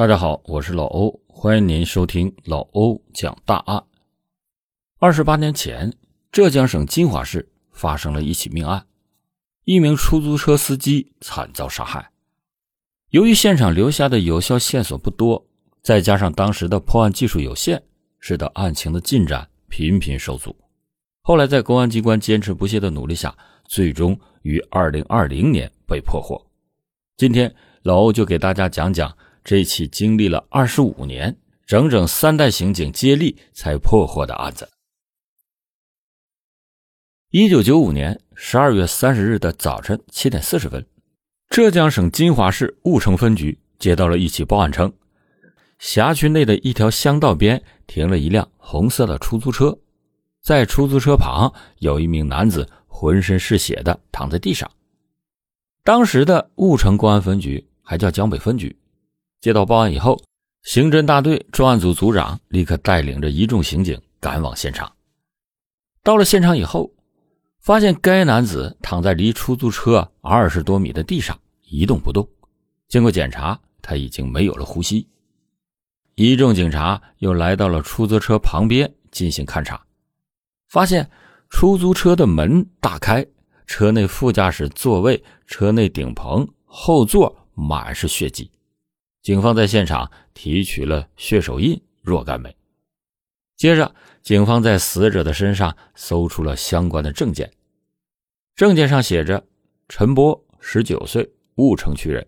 大家好，我是老欧，欢迎您收听老欧讲大案。二十八年前，浙江省金华市发生了一起命案，一名出租车司机惨遭杀害。由于现场留下的有效线索不多，再加上当时的破案技术有限，使得案情的进展频频受阻。后来，在公安机关坚持不懈的努力下，最终于二零二零年被破获。今天，老欧就给大家讲讲这起经历了二十五年、整整三代刑警接力才破获的案子。一九九五年十二月三十日的早晨七点四十分，浙江省金华市婺城分局接到了一起报案，称辖区内的一条乡道边停了一辆红色的出租车。在出租车旁有一名男子浑身是血的躺在地上。当时的婺城公安分局还叫江北分局，接到报案以后，刑侦大队专案组组长立刻带领着一众刑警赶往现场。到了现场以后，发现该男子躺在离出租车二十多米的地上一动不动。经过检查，他已经没有了呼吸。一众警察又来到了出租车旁边进行勘查。发现出租车的门大开，车内副驾驶座位、车内顶棚、后座满是血迹。警方在现场提取了血手印若干枚。接着，警方在死者的身上搜出了相关的证件，证件上写着陈波，十九岁，婺城区人。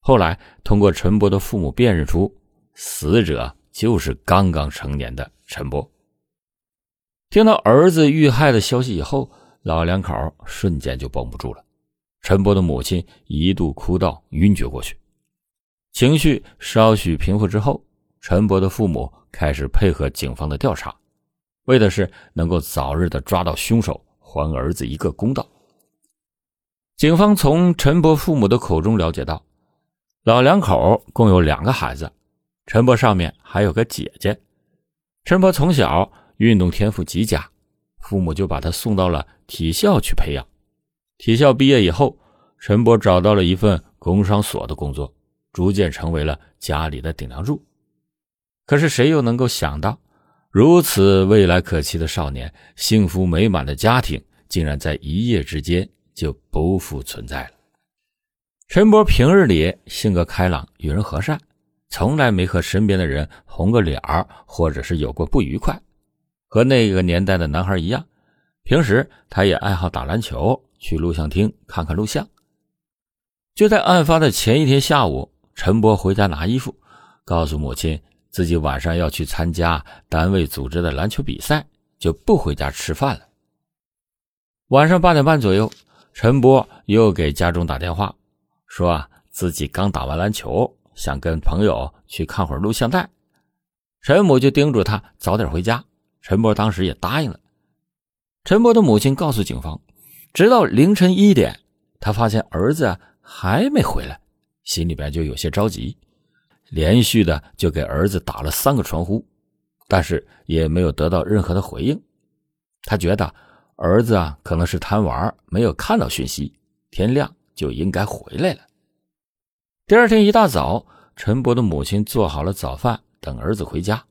后来通过陈波的父母辨认出，死者就是刚刚成年的陈波。听到儿子遇害的消息以后，老两口瞬间就绷不住了。陈波的母亲一度哭到晕厥过去。情绪稍许平复之后，陈波的父母开始配合警方的调查，为的是能够早日的抓到凶手，还儿子一个公道。警方从陈波父母的口中了解到，老两口共有两个孩子，陈波上面还有个姐姐。陈波从小。运动天赋极佳，父母就把他送到了体校去培养。体校毕业以后，陈波找到了一份工商所的工作，逐渐成为了家里的顶梁柱。可是谁又能够想到，如此未来可期的少年，幸福美满的家庭，竟然在一夜之间就不复存在了。陈波平日里性格开朗，与人和善，从来没和身边的人红过脸儿，或者是有过不愉快。和那个年代的男孩一样，平时他也爱好打篮球，去录像厅看看录像。就在案发的前一天下午，陈波回家拿衣服，告诉母亲自己晚上要去参加单位组织的篮球比赛，就不回家吃饭了。晚上八点半左右，陈波又给家中打电话，说自己刚打完篮球，想跟朋友去看会儿录像带。陈母就叮嘱他早点回家。陈波当时也答应了。陈波的母亲告诉警方，直到凌晨一点，他发现儿子还没回来，心里边就有些着急，连续的就给儿子打了三个传呼，但是也没有得到任何的回应。他觉得儿子啊可能是贪玩，没有看到讯息，天亮就应该回来了。第二天一大早，陈波的母亲做好了早饭，等儿子回家。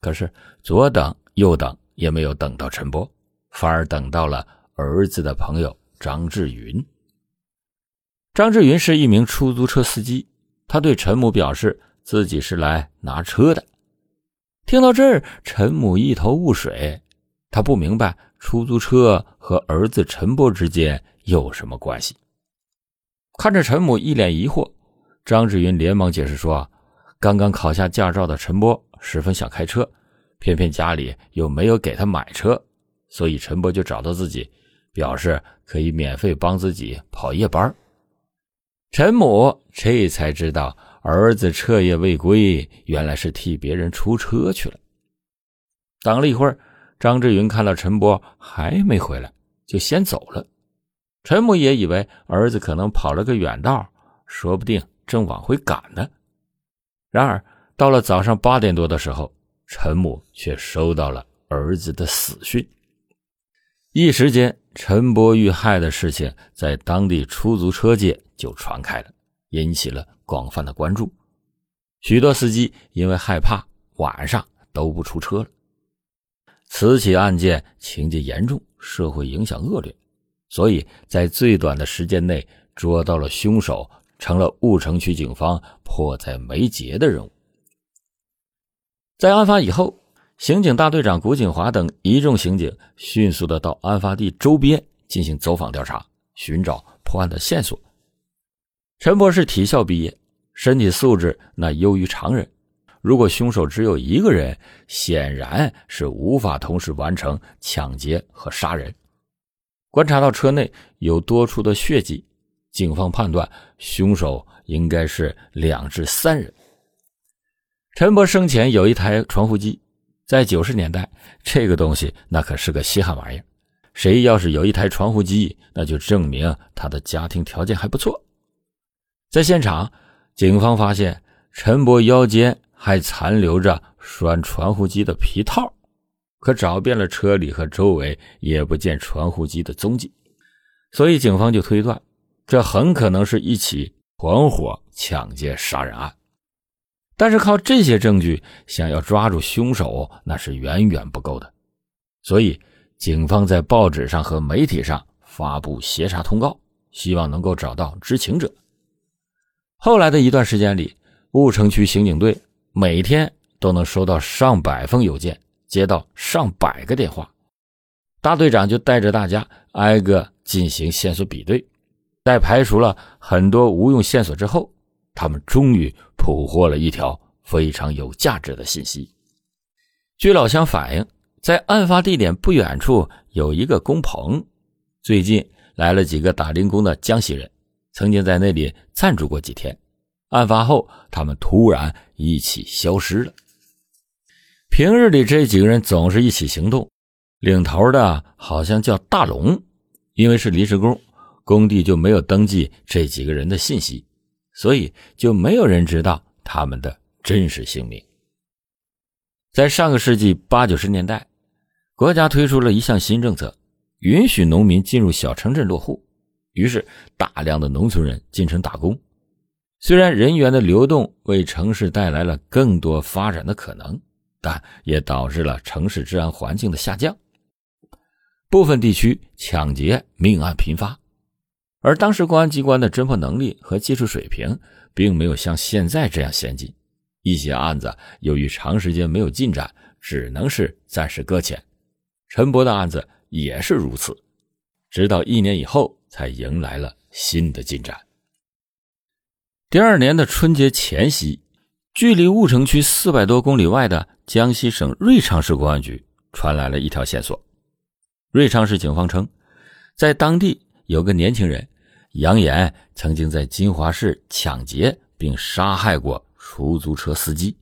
可是左等右等也没有等到陈波，反而等到了儿子的朋友张志云。张志云是一名出租车司机，他对陈母表示自己是来拿车的。听到这儿，陈母一头雾水，他不明白出租车和儿子陈波之间有什么关系。看着陈母一脸疑惑，张志云连忙解释说：“刚刚考下驾照的陈波。”十分想开车，偏偏家里又没有给他买车，所以陈波就找到自己，表示可以免费帮自己跑夜班。陈母这才知道儿子彻夜未归，原来是替别人出车去了。等了一会儿，张志云看到陈波还没回来，就先走了。陈母也以为儿子可能跑了个远道，说不定正往回赶呢。然而。到了早上八点多的时候，陈母却收到了儿子的死讯。一时间，陈波遇害的事情在当地出租车界就传开了，引起了广泛的关注。许多司机因为害怕，晚上都不出车了。此起案件情节严重，社会影响恶劣，所以在最短的时间内捉到了凶手，成了婺城区警方迫在眉睫的任务。在案发以后，刑警大队长古景华等一众刑警迅速的到案发地周边进行走访调查，寻找破案的线索。陈博是体校毕业，身体素质那优于常人。如果凶手只有一个人，显然是无法同时完成抢劫和杀人。观察到车内有多处的血迹，警方判断凶手应该是两至三人。陈博生前有一台传呼机，在九十年代，这个东西那可是个稀罕玩意儿。谁要是有一台传呼机，那就证明他的家庭条件还不错。在现场，警方发现陈博腰间。还残留着拴传呼机的皮套，可找遍了车里和周围也不见传呼机的踪迹，所以警方就推断，这很可能是一起团伙抢劫杀人案。但是靠这些证据想要抓住凶手，那是远远不够的。所以警方在报纸上和媒体上发布协查通告，希望能够找到知情者。后来的一段时间里，婺城区刑警队。每天都能收到上百封邮件，接到上百个电话，大队长就带着大家挨个进行线索比对，在排除了很多无用线索之后，他们终于捕获了一条非常有价值的信息。据老乡反映，在案发地点不远处有一个工棚，最近来了几个打零工的江西人，曾经在那里暂住过几天。案发后，他们突然一起消失了。平日里，这几个人总是一起行动，领头的好像叫大龙，因为是临时工，工地就没有登记这几个人的信息，所以就没有人知道他们的真实姓名。在上个世纪八九十年代，国家推出了一项新政策，允许农民进入小城镇落户，于是大量的农村人进城打工。虽然人员的流动为城市带来了更多发展的可能，但也导致了城市治安环境的下降。部分地区抢劫命案频发，而当时公安机关的侦破能力和技术水平并没有像现在这样先进，一些案子由于长时间没有进展，只能是暂时搁浅。陈博的案子也是如此，直到一年以后才迎来了新的进展。第二年的春节前夕，距离婺城区四百多公里外的江西省瑞昌市公安局传来了一条线索。瑞昌市警方称，在当地有个年轻人，扬言曾经在金华市抢劫并杀害过出租车司机。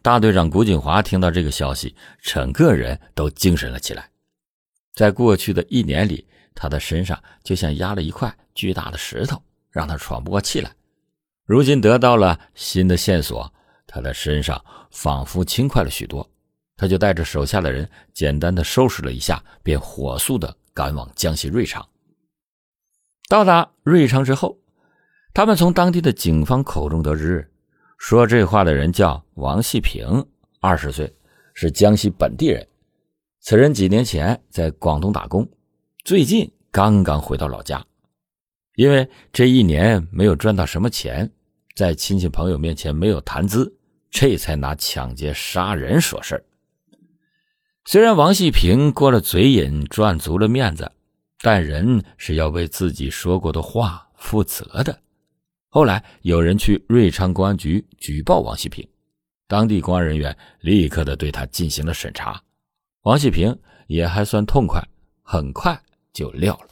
大队长古景华听到这个消息，整个人都精神了起来。在过去的一年里，他的身上就像压了一块巨大的石头。让他喘不过气来。如今得到了新的线索，他的身上仿佛轻快了许多。他就带着手下的人简单的收拾了一下，便火速的赶往江西瑞昌。到达瑞昌之后，他们从当地的警方口中得知，说这话的人叫王细平，二十岁，是江西本地人。此人几年前在广东打工，最近刚刚回到老家。因为这一年没有赚到什么钱，在亲戚朋友面前没有谈资，这才拿抢劫杀人说事虽然王细平过了嘴瘾，赚足了面子，但人是要为自己说过的话负责的。后来有人去瑞昌公安局举报王细平，当地公安人员立刻的对他进行了审查，王细平也还算痛快，很快就撂了。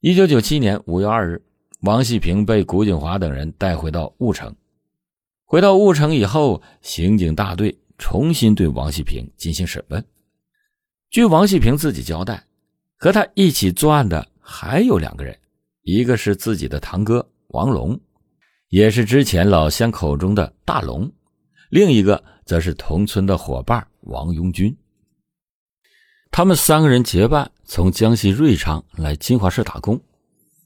一九九七年五月二日，王细平被古景华等人带回到婺城。回到婺城以后，刑警大队重新对王细平进行审问。据王细平自己交代，和他一起作案的还有两个人，一个是自己的堂哥王龙，也是之前老乡口中的大龙；另一个则是同村的伙伴王拥军。他们三个人结伴从江西瑞昌来金华市打工，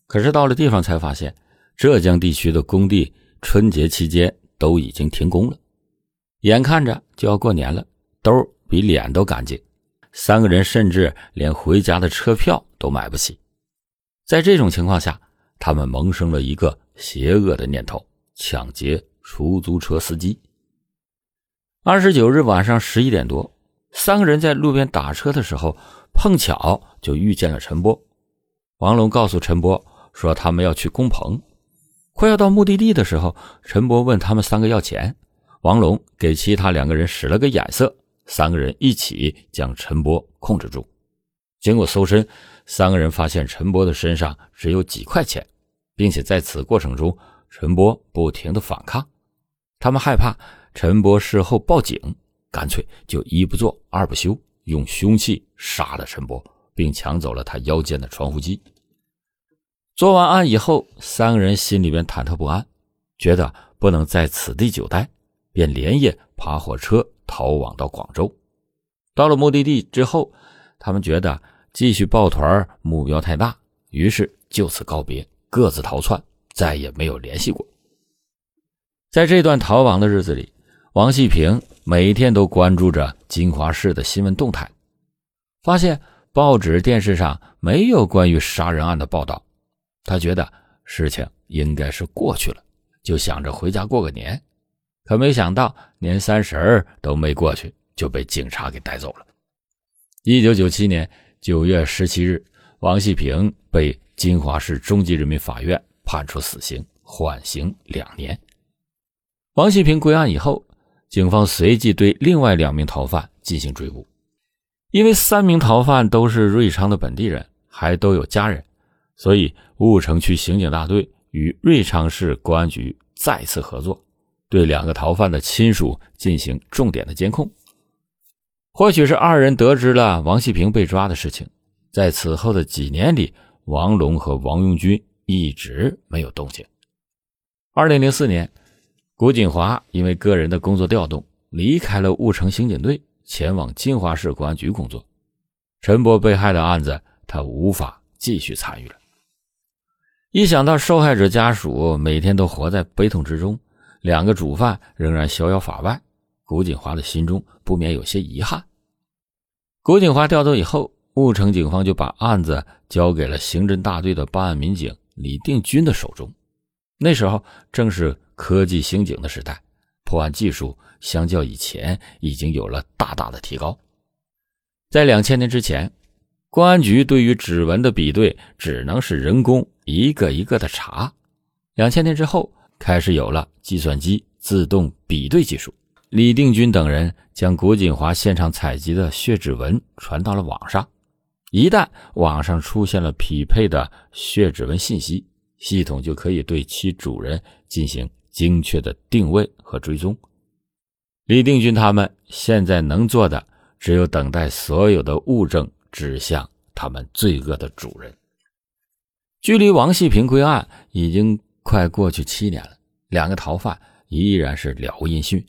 可是到了地方才发现，浙江地区的工地春节期间都已经停工了，眼看着就要过年了，兜比脸都干净，三个人甚至连回家的车票都买不起。在这种情况下，他们萌生了一个邪恶的念头：抢劫出租车司机。二十九日晚上十一点多，三个人在路边打车的时候，碰巧就遇见了陈波。王龙告诉陈波说，他们要去工棚。快要到目的地的时候，陈波问他们三个要钱，王龙给其他两个人使了个眼色，三个人一起将陈波控制住。经过搜身，三个人发现陈波的身上只有几块钱，并且在此过程中，陈波不停的反抗。他们害怕陈波事后报警，干脆就一不做二不休，用凶器杀了陈波，并抢走了他腰间的传呼机。做完案以后，三个人心里边忐忑不安，觉得不能在此地久待，便连夜爬火车逃往到广州。到了目的地之后，他们觉得继续抱团目标太大，于是就此告别，各自逃窜，再也没有联系过。在这段逃亡的日子里，王细平每天都关注着金华市的新闻动态，发现报纸、电视上没有关于杀人案的报道。他觉得事情应该是过去了，就想着回家过个年，可没想到年三十都没过去，就被警察给带走了。一九九七年九月十七日，王细平被金华市中级人民法院判处死刑，缓刑两年。王细平归案以后，警方随即对另外两名逃犯进行追捕，因为三名逃犯都是瑞昌的本地人，还都有家人。所以，婺城区刑警大队与瑞昌市公安局再次合作，对两个逃犯的亲属进行重点的监控。或许是二人得知了王细平被抓的事情，在此后的几年里，王龙和王永军一直没有动静。二零零四年，古锦华因为个人的工作调动，离开了婺城刑警队，前往金华市公安局工作。陈波被害的案子，他无法继续参与了。一想到受害者家属每天都活在悲痛之中，两个主犯仍然逍遥法外，古锦华的心中不免有些遗憾。古锦华调走以后，婺城警方就把案子交给了刑侦大队的办案民警李定军的手中。那时候正是科技刑警的时代，破案技术相较以前已经有了大大的提高。在两千年之前。公安局对于指纹的比对只能是人工一个一个的查，两千年之后开始有了计算机自动比对技术。李定军等人将古锦华现场采集的血指纹传到了网上，一旦网上出现了匹配的血指纹信息，系统就可以对其主人进行精确的定位和追踪。李定军他们现在能做的只有等待所有的物证。指向他们罪恶的主人。距离王细平归案已经快过去七年了，两个逃犯依然是了无音讯。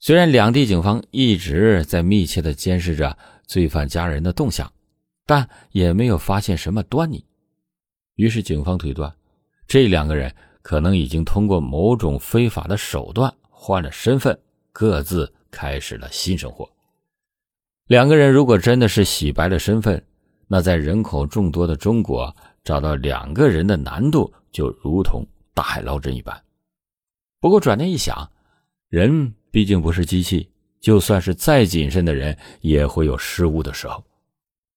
虽然两地警方一直在密切的监视着罪犯家人的动向，但也没有发现什么端倪。于是，警方推断，这两个人可能已经通过某种非法的手段换了身份，各自开始了新生活。两个人如果真的是洗白了身份，那在人口众多的中国找到两个人的难度就如同大海捞针一般。不过转念一想，人毕竟不是机器，就算是再谨慎的人也会有失误的时候。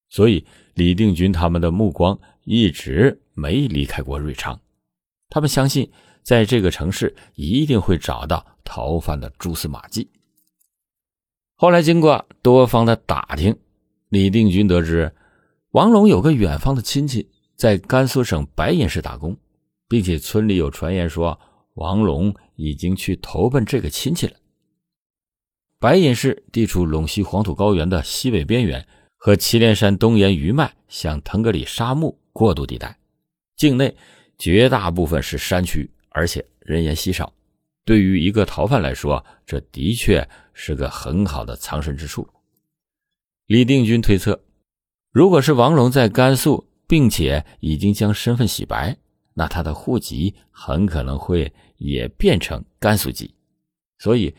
所以李定军他们的目光一直没离开过瑞昌，他们相信在这个城市一定会找到逃犯的蛛丝马迹。后来经过多方的打听，李定军得知，王龙有个远方的亲戚在甘肃省白银市打工，并且村里有传言说王龙已经去投奔这个亲戚了。白银市地处陇西黄土高原的西北边缘，和祁连山东沿余脉向腾格里沙漠过渡地带，境内绝大部分是山区，而且人烟稀少。对于一个逃犯来说，这的确是个很好的藏身之处。李定军推测，如果是王龙在甘肃，并且已经将身份洗白，那他的户籍很可能会也变成甘肃籍。所以，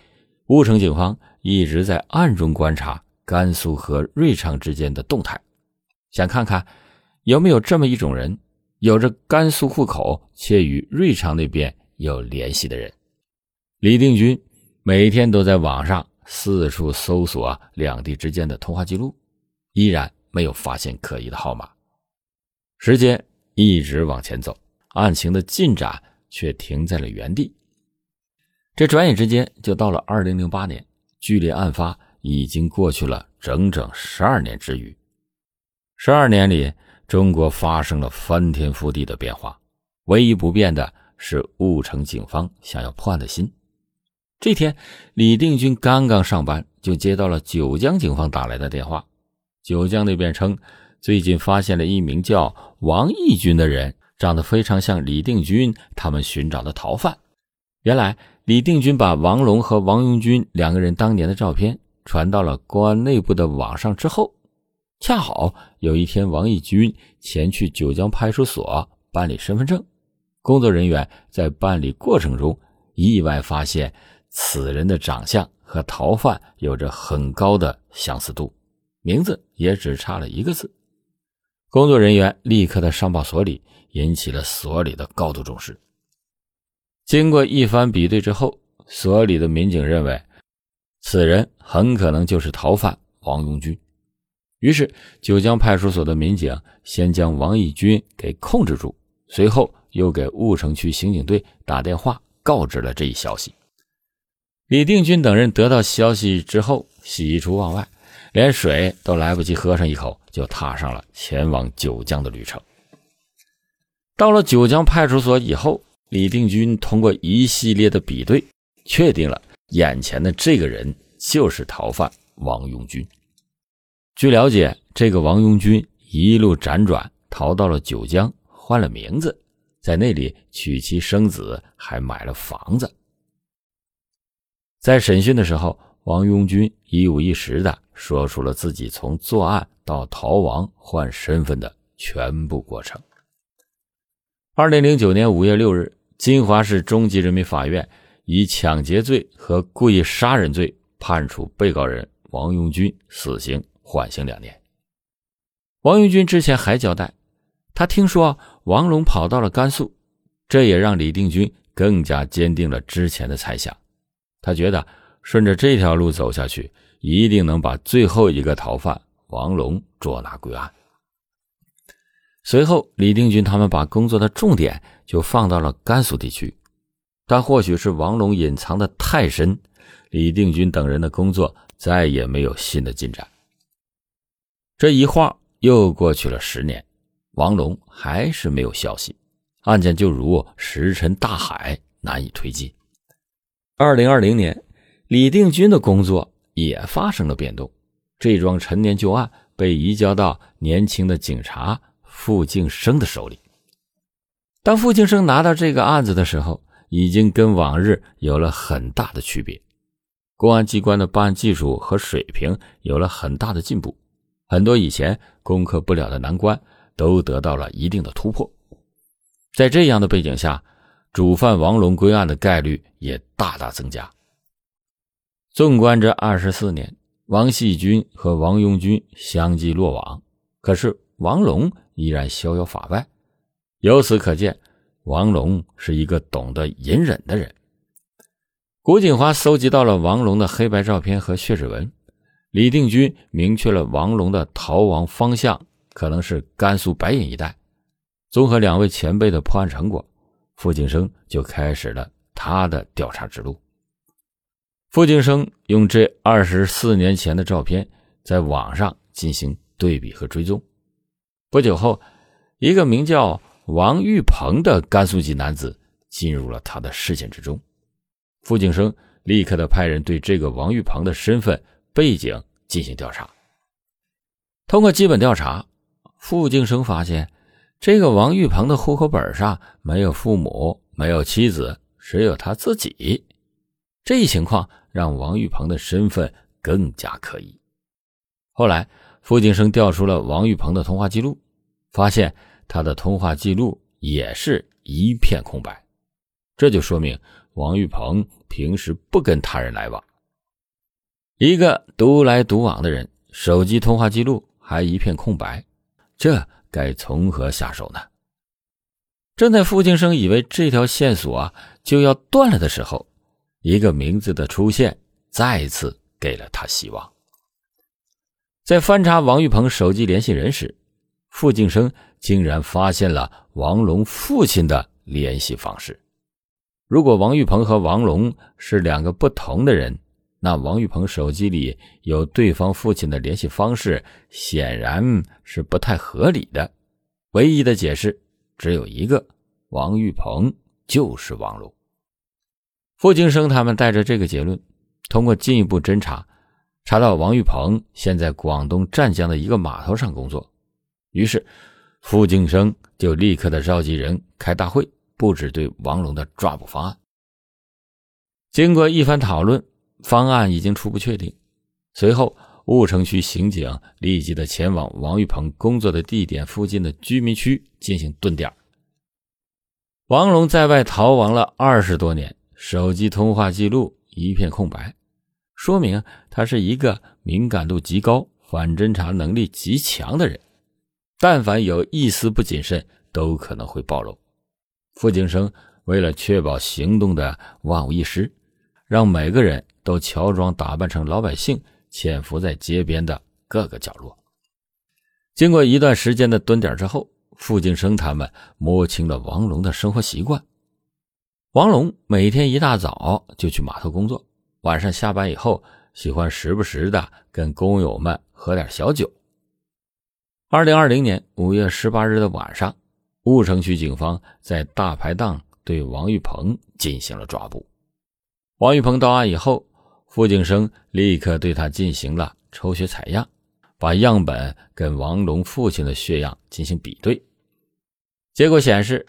乌城警方一直在暗中观察甘肃和瑞昌之间的动态，想看看有没有这么一种人，有着甘肃户口却与瑞昌那边有联系的人。李定军每天都在网上四处搜索两地之间的通话记录，依然没有发现可疑的号码。时间一直往前走，案情的进展却停在了原地。这转眼之间就到了二零零八年，距离案发已经过去了整整十二年之余。十二年里，中国发生了翻天覆地的变化，唯一不变的是婺城警方想要破案的心。这天，李定军刚刚上班，就接到了九江警方打来的电话。九江那边称。最近发现了一名叫王义军的人，长得非常像李定军他们寻找的逃犯。原来，李定军把王龙和王永军两个人当年的照片传到了公安内部的网上之后，恰好有一天，王义军前去九江派出所办理身份证，工作人员在办理过程中意外发现此人的长相和逃犯有着很高的相似度，名字也只差了一个字。工作人员立刻的上报所里，引起了所里的高度重视。经过一番比对之后，所里的民警认为，此人很可能就是逃犯王永军。于是，九江派出所的民警先将王义军给控制住，随后又给婺城区刑警队打电话告知了这一消息。李定军等人得到消息之后，喜出望外。连水都来不及喝上一口，就踏上了前往九江的旅程。到了九江派出所以后，李定军通过一系列的比对，确定了眼前的这个人就是逃犯王永军。据了解，这个王永军一路辗转逃到了九江，换了名字，在那里娶妻生子，还买了房子。在审讯的时候，王永军一五一十的。说出了自己从作案到逃亡换身份的全部过程。二零零九年五月六日，金华市中级人民法院以抢劫罪和故意杀人罪判处被告人王永军死刑，缓刑两年。王永军之前还交代，他听说王龙跑到了甘肃，这也让李定军更加坚定了之前的猜想。他觉得顺着这条路走下去。一定能把最后一个逃犯王龙捉拿归案。随后，李定军他们把工作的重点就放到了甘肃地区，但或许是王龙隐藏的太深，李定军等人的工作再也没有新的进展。这一晃又过去了十年，王龙还是没有消息，案件就如石沉大海，难以推进。二零二零年，李定军的工作。也发生了变动，这桩陈年旧案被移交到年轻的警察傅敬生的手里。当傅敬生拿到这个案子的时候，已经跟往日有了很大的区别，公安机关的办案技术和水平有了很大的进步，很多以前攻克不了的难关都得到了一定的突破。在这样的背景下，主犯王龙归案的概率也大大增加。纵观这二十四年，王细军和王永军相继落网，可是王龙依然逍遥法外。由此可见，王龙是一个懂得隐忍的人。古锦华搜集到了王龙的黑白照片和血指纹，李定军明确了王龙的逃亡方向可能是甘肃白银一带。综合两位前辈的破案成果，傅景生就开始了他的调查之路。傅景生用这二十四年前的照片在网上进行对比和追踪。不久后，一个名叫王玉鹏的甘肃籍男子进入了他的视线之中。傅景生立刻的派人对这个王玉鹏的身份背景进行调查。通过基本调查，傅景生发现，这个王玉鹏的户口本上没有父母，没有妻子，只有他自己。这一情况。让王玉鹏的身份更加可疑。后来，傅景生调出了王玉鹏的通话记录，发现他的通话记录也是一片空白。这就说明王玉鹏平时不跟他人来往。一个独来独往的人，手机通话记录还一片空白，这该从何下手呢？正在付庆生以为这条线索啊就要断了的时候，一个名字的出现再次给了他希望。在翻查王玉鹏手机联系人时，付敬生竟然发现了王龙父亲的联系方式。如果王玉鹏和王龙是两个不同的人，那王玉鹏手机里有对方父亲的联系方式，显然是不太合理的。唯一的解释只有一个：王玉鹏就是王龙。付敬生他们带着这个结论，通过进一步侦查，查到王玉鹏现在广东湛江的一个码头上工作。于是，付京生就立刻的召集人开大会。布置对王龙的抓捕方案。经过一番讨论，方案已经初步确定。随后，婺城区刑警立即的前往王玉鹏工作的地点附近的居民区进行蹲点。王龙在外逃亡了二十多年，手机通话记录一片空白，说明他是一个敏感度极高、反侦查能力极强的人。但凡有一丝不谨慎，都可能会暴露。付景生为了确保行动的万无一失，让每个人都乔装打扮成老百姓，潜伏在街边的各个角落。经过一段时间的蹲点之后，付景生他们摸清了王龙的生活习惯。王龙每天一大早就去码头工作，晚上下班以后，喜欢时不时的跟工友们喝点小酒。二零二零年五月十八日的晚上。婺城区警方在大排档对王玉鹏进行了抓捕。王玉鹏到案以后，付景生立刻对他进行了抽血采样，把样本跟王龙父亲的血样进行比对。结果显示，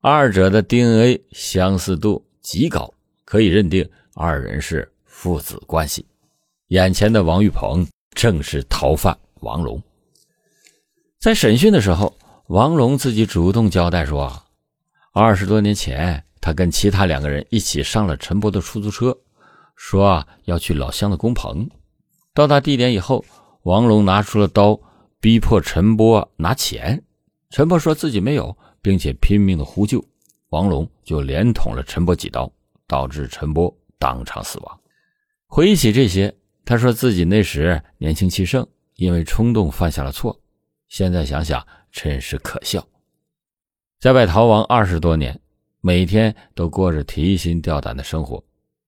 二者的 DNA 相似度极高，可以认定二人是父子关系。眼前的王玉鹏正是逃犯王龙。在审讯的时候。王龙自己主动交代说：“二十多年前，他跟其他两个人一起上了陈波的出租车，说要去老乡的工棚。到达地点以后，王龙拿出了刀，逼迫陈波拿钱。陈波说自己没有，并且拼命的呼救，王龙就连捅了陈波几刀，导致陈波当场死亡。回忆起这些，他说自己那时年轻气盛，因为冲动犯下了错。现在想想。”真是可笑，在外逃亡二十多年，每天都过着提心吊胆的生活。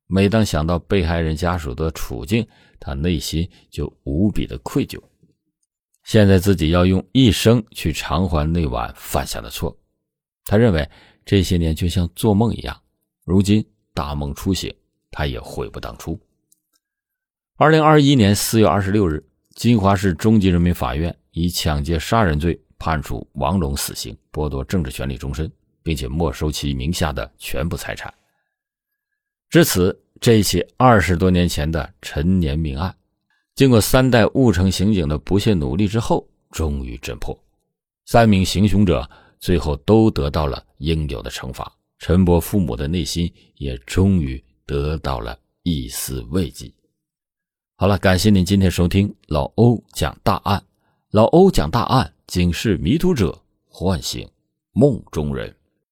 每当想到被害人家属的处境，他内心就无比的愧疚。现在自己要用一生去偿还那晚犯下的错，他认为这些年就像做梦一样。如今大梦初醒，他也悔不当初。二零二一年四月二十六日，金华市中级人民法院以抢劫杀人罪。判处王龙死刑，剥夺政治权利终身，并且没收其名下的全部财产。至此，这起二十多年前的陈年命案，经过三代雾城刑警的不懈努力之后，终于侦破。三名行凶者最后都得到了应有的惩罚，陈波父母的内心也终于得到了一丝慰藉。好了，感谢您今天收听老欧讲大案，老欧讲大案。警示迷途者，唤醒梦中人。